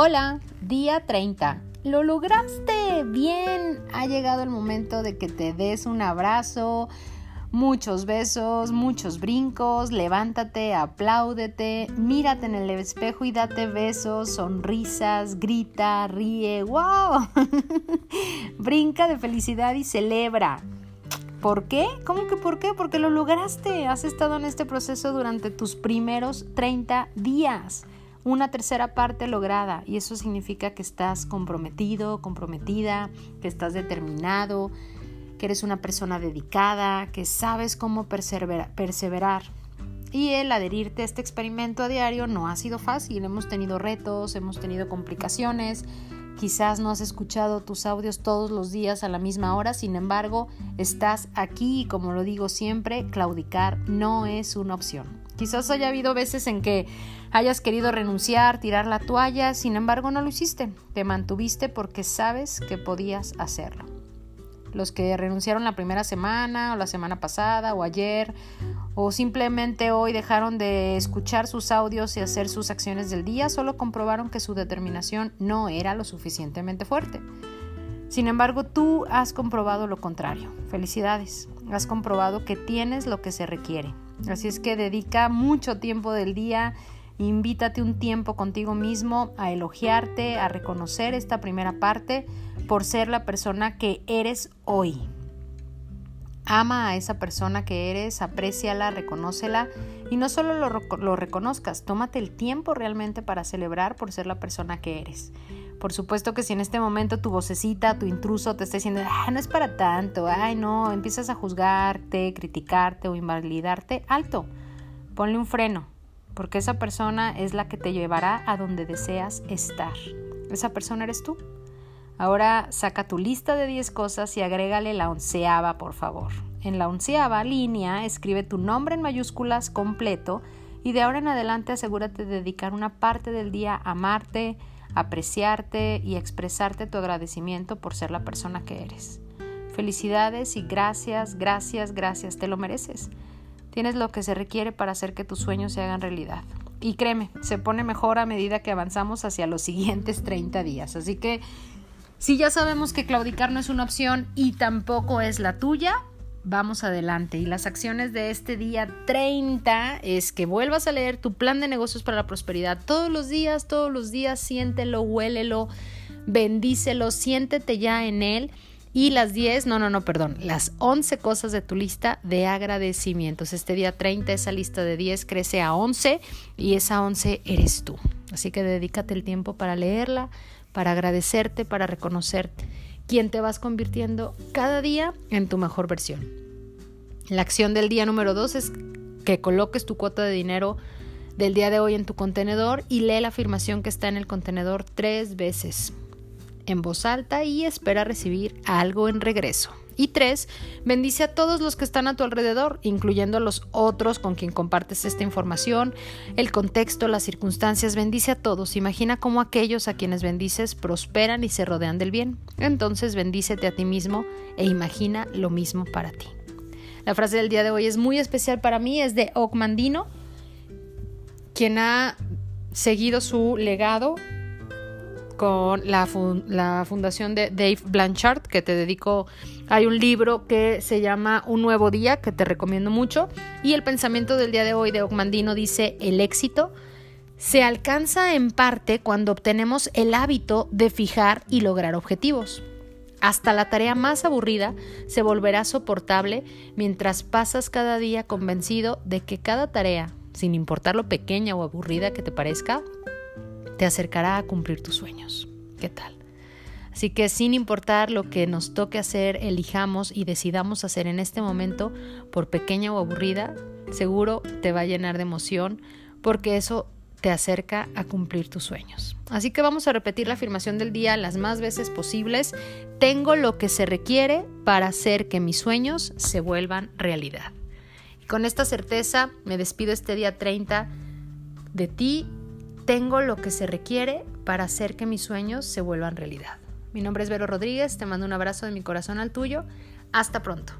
Hola, día 30. Lo lograste bien. Ha llegado el momento de que te des un abrazo, muchos besos, muchos brincos. Levántate, apláudete, mírate en el espejo y date besos, sonrisas, grita, ríe. ¡Wow! Brinca de felicidad y celebra. ¿Por qué? ¿Cómo que por qué? Porque lo lograste. Has estado en este proceso durante tus primeros 30 días una tercera parte lograda y eso significa que estás comprometido, comprometida, que estás determinado, que eres una persona dedicada, que sabes cómo perseverar. Y el adherirte a este experimento a diario no ha sido fácil, hemos tenido retos, hemos tenido complicaciones, quizás no has escuchado tus audios todos los días a la misma hora, sin embargo, estás aquí y como lo digo siempre, claudicar no es una opción. Quizás haya habido veces en que hayas querido renunciar, tirar la toalla, sin embargo no lo hiciste. Te mantuviste porque sabes que podías hacerlo. Los que renunciaron la primera semana o la semana pasada o ayer o simplemente hoy dejaron de escuchar sus audios y hacer sus acciones del día, solo comprobaron que su determinación no era lo suficientemente fuerte. Sin embargo, tú has comprobado lo contrario. Felicidades. Has comprobado que tienes lo que se requiere. Así es que dedica mucho tiempo del día, invítate un tiempo contigo mismo a elogiarte, a reconocer esta primera parte por ser la persona que eres hoy. Ama a esa persona que eres, apréciala, reconócela y no solo lo, lo, reconozcas, tómate el tiempo realmente para celebrar por ser la persona que eres. Por supuesto que si en este momento tu vocecita, tu intruso te está diciendo, ah, no es para tanto, ay no, empiezas a juzgarte, criticarte o invalidarte, alto, ponle un freno, porque esa persona es la que te llevará a donde deseas estar. Esa persona eres tú. Ahora saca tu lista de 10 cosas y agrégale la onceava, por favor. En la onceava línea escribe tu nombre en mayúsculas completo y de ahora en adelante asegúrate de dedicar una parte del día a amarte, apreciarte y expresarte tu agradecimiento por ser la persona que eres. Felicidades y gracias, gracias, gracias, te lo mereces. Tienes lo que se requiere para hacer que tus sueños se hagan realidad. Y créeme, se pone mejor a medida que avanzamos hacia los siguientes 30 días. Así que si ya sabemos que claudicar no es una opción y tampoco es la tuya, vamos adelante. Y las acciones de este día 30 es que vuelvas a leer tu plan de negocios para la prosperidad todos los días, todos los días, siéntelo, huélelo, bendícelo, siéntete ya en él. Y las 10, no, no, no, perdón, las 11 cosas de tu lista de agradecimientos. Este día 30, esa lista de 10 crece a 11 y esa 11 eres tú. Así que dedícate el tiempo para leerla, para agradecerte, para reconocerte quien te vas convirtiendo cada día en tu mejor versión. La acción del día número dos es que coloques tu cuota de dinero del día de hoy en tu contenedor y lee la afirmación que está en el contenedor tres veces en voz alta y espera recibir algo en regreso. Y tres, bendice a todos los que están a tu alrededor, incluyendo a los otros con quien compartes esta información, el contexto, las circunstancias. Bendice a todos. Imagina cómo aquellos a quienes bendices prosperan y se rodean del bien. Entonces bendícete a ti mismo e imagina lo mismo para ti. La frase del día de hoy es muy especial para mí, es de Ocmandino, quien ha seguido su legado con la, fundación de Dave Blanchard, que te dedico. Hay un libro que se llama Un nuevo día, que te recomiendo mucho. Y el pensamiento del día de hoy de Ogmandino dice: El éxito se alcanza en parte cuando obtenemos el hábito de fijar y lograr objetivos. Hasta la tarea más aburrida se volverá soportable mientras pasas cada día convencido de que cada tarea, sin importar lo pequeña o aburrida que te parezca, te acercará a cumplir tus sueños. ¿Qué tal? Así que sin importar lo que nos toque hacer, elijamos y decidamos hacer en este momento, por pequeña o aburrida, seguro te va a llenar de emoción porque eso te acerca a cumplir tus sueños. Así que vamos a repetir la afirmación del día las más veces posibles. Tengo lo que se requiere para hacer que mis sueños se vuelvan realidad. Y con esta certeza me despido este día 30 de ti tengo lo que se requiere para hacer que mis sueños se vuelvan realidad. Mi nombre es Vero Rodríguez, te mando un abrazo de mi corazón al tuyo. Hasta pronto.